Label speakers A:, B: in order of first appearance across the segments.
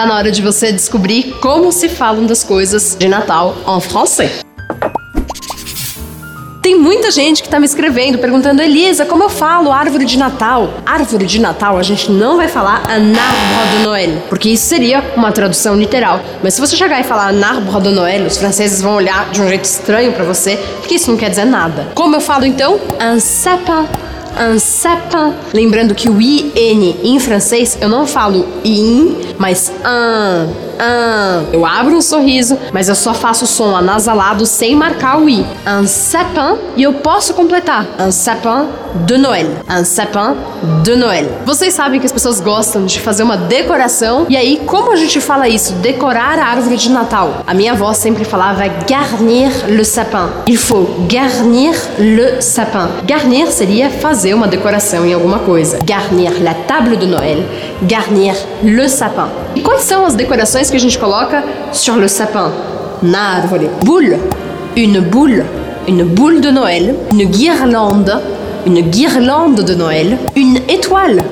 A: tá na hora de você descobrir como se falam das coisas de Natal em francês. Tem muita gente que tá me escrevendo perguntando, Elisa, como eu falo árvore de Natal? Árvore de Natal a gente não vai falar arbre de Noël, porque isso seria uma tradução literal. Mas se você chegar e falar arbre de Noël, os franceses vão olhar de um jeito estranho para você, porque isso não quer dizer nada. Como eu falo então? Un sapin sapin. Lembrando que o IN em francês eu não falo in, mas un ah, eu abro um sorriso, mas eu só faço o som anasalado sem marcar o i. Sapin e eu posso completar. Sapin de Noël. Un sapin de Noël. Vocês sabem que as pessoas gostam de fazer uma decoração. E aí, como a gente fala isso? Decorar a árvore de Natal. A minha avó sempre falava garnir le sapin. Il faut garnir le sapin. Garnir seria fazer uma decoração em alguma coisa. Garnir la table de Noël. Garnir le sapin. E quais são as decorações que a gente coloca sur le sapin? Na árvore. Boule. Une boule. Une boule de Noël. Une guirlande. Une guirlande de Noël. Une étoile.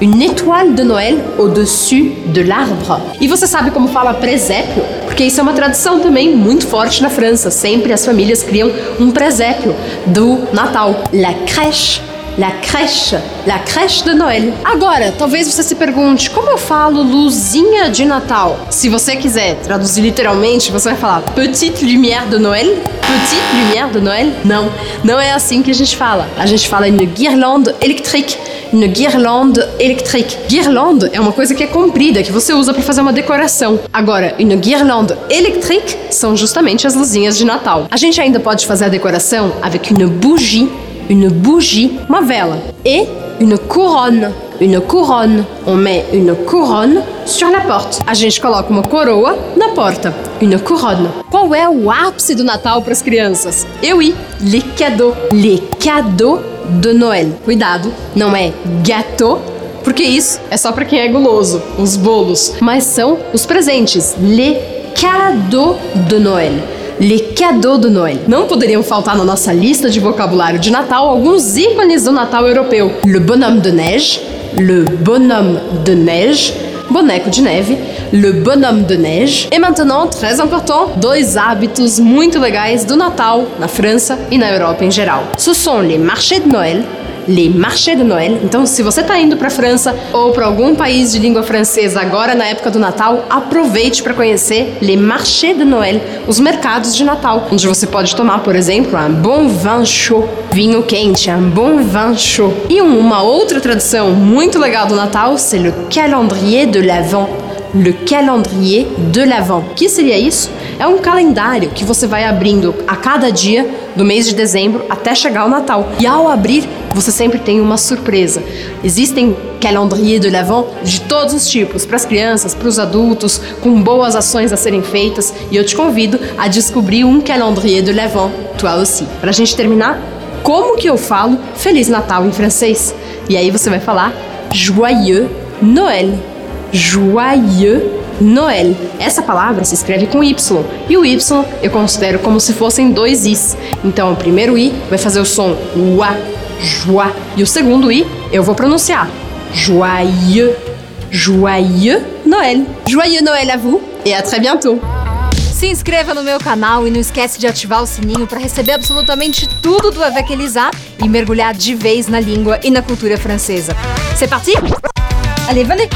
A: Une étoile de Noël au-dessus de l'arbre. E você sabe como fala presépio? Porque isso é uma tradição também muito forte na França. Sempre as famílias criam um presépio do Natal. La crèche La crèche, la crèche de Noël. Agora, talvez você se pergunte como eu falo luzinha de Natal. Se você quiser traduzir literalmente, você vai falar petite lumière de Noël. Petite lumière de Noël? Não, não é assim que a gente fala. A gente fala une guirlande électrique. Une guirlande électrique. Guirlande é uma coisa que é comprida, que você usa para fazer uma decoração. Agora, une guirlande électrique são justamente as luzinhas de Natal. A gente ainda pode fazer a decoração avec une bougie une bougie, uma vela, et une couronne. Une couronne. On met une couronne sur la porte. A gente coloca uma coroa na porta. Une couronne. Qual é o ápice do Natal para as crianças? Eu i. Les cadeaux. Les cadeaux de Noël. Cuidado, não é gâteau, porque isso é só para quem é guloso, os bolos, mas são os presentes. Les cadeaux de Noël. Les cadeaux de Noël. Não poderiam faltar na nossa lista de vocabulário de Natal alguns ícones do Natal europeu. Le bonhomme de neige, le bonhomme de neige, boneco de neve, le bonhomme de neige. E maintenant, très important, dois hábitos muito legais do Natal na França e na Europa em geral. Ce sont les marchés de Noël les marchés de Noël. Então, se você está indo para a França ou para algum país de língua francesa agora na época do Natal, aproveite para conhecer les marchés de Noël, os mercados de Natal, onde você pode tomar, por exemplo, un bon vin chaud, vinho quente, un bon vin chaud. E uma outra tradição muito legal do Natal, c'est le calendrier de l'Avent. Le calendrier de l'Avent. Que seria isso? É um calendário que você vai abrindo a cada dia do mês de dezembro até chegar o Natal. E ao abrir, você sempre tem uma surpresa. Existem calendrier de l'Avent de todos os tipos, para as crianças, para os adultos, com boas ações a serem feitas. E eu te convido a descobrir um calendrier de l'Avent, toi aussi. Para a gente terminar, como que eu falo Feliz Natal em francês? E aí você vai falar Joyeux Noël. Joyeux Noël. Essa palavra se escreve com Y. E o Y eu considero como se fossem dois Is. Então o primeiro I vai fazer o som UA, joie. E o segundo I eu vou pronunciar joyeux. Joyeux Noël. Joyeux Noël à vous et à très bientôt.
B: Se inscreva no meu canal e não esquece de ativar o sininho para receber absolutamente tudo do Avec Elisa e mergulhar de vez na língua e na cultura francesa. C'est parti? Allez, venez!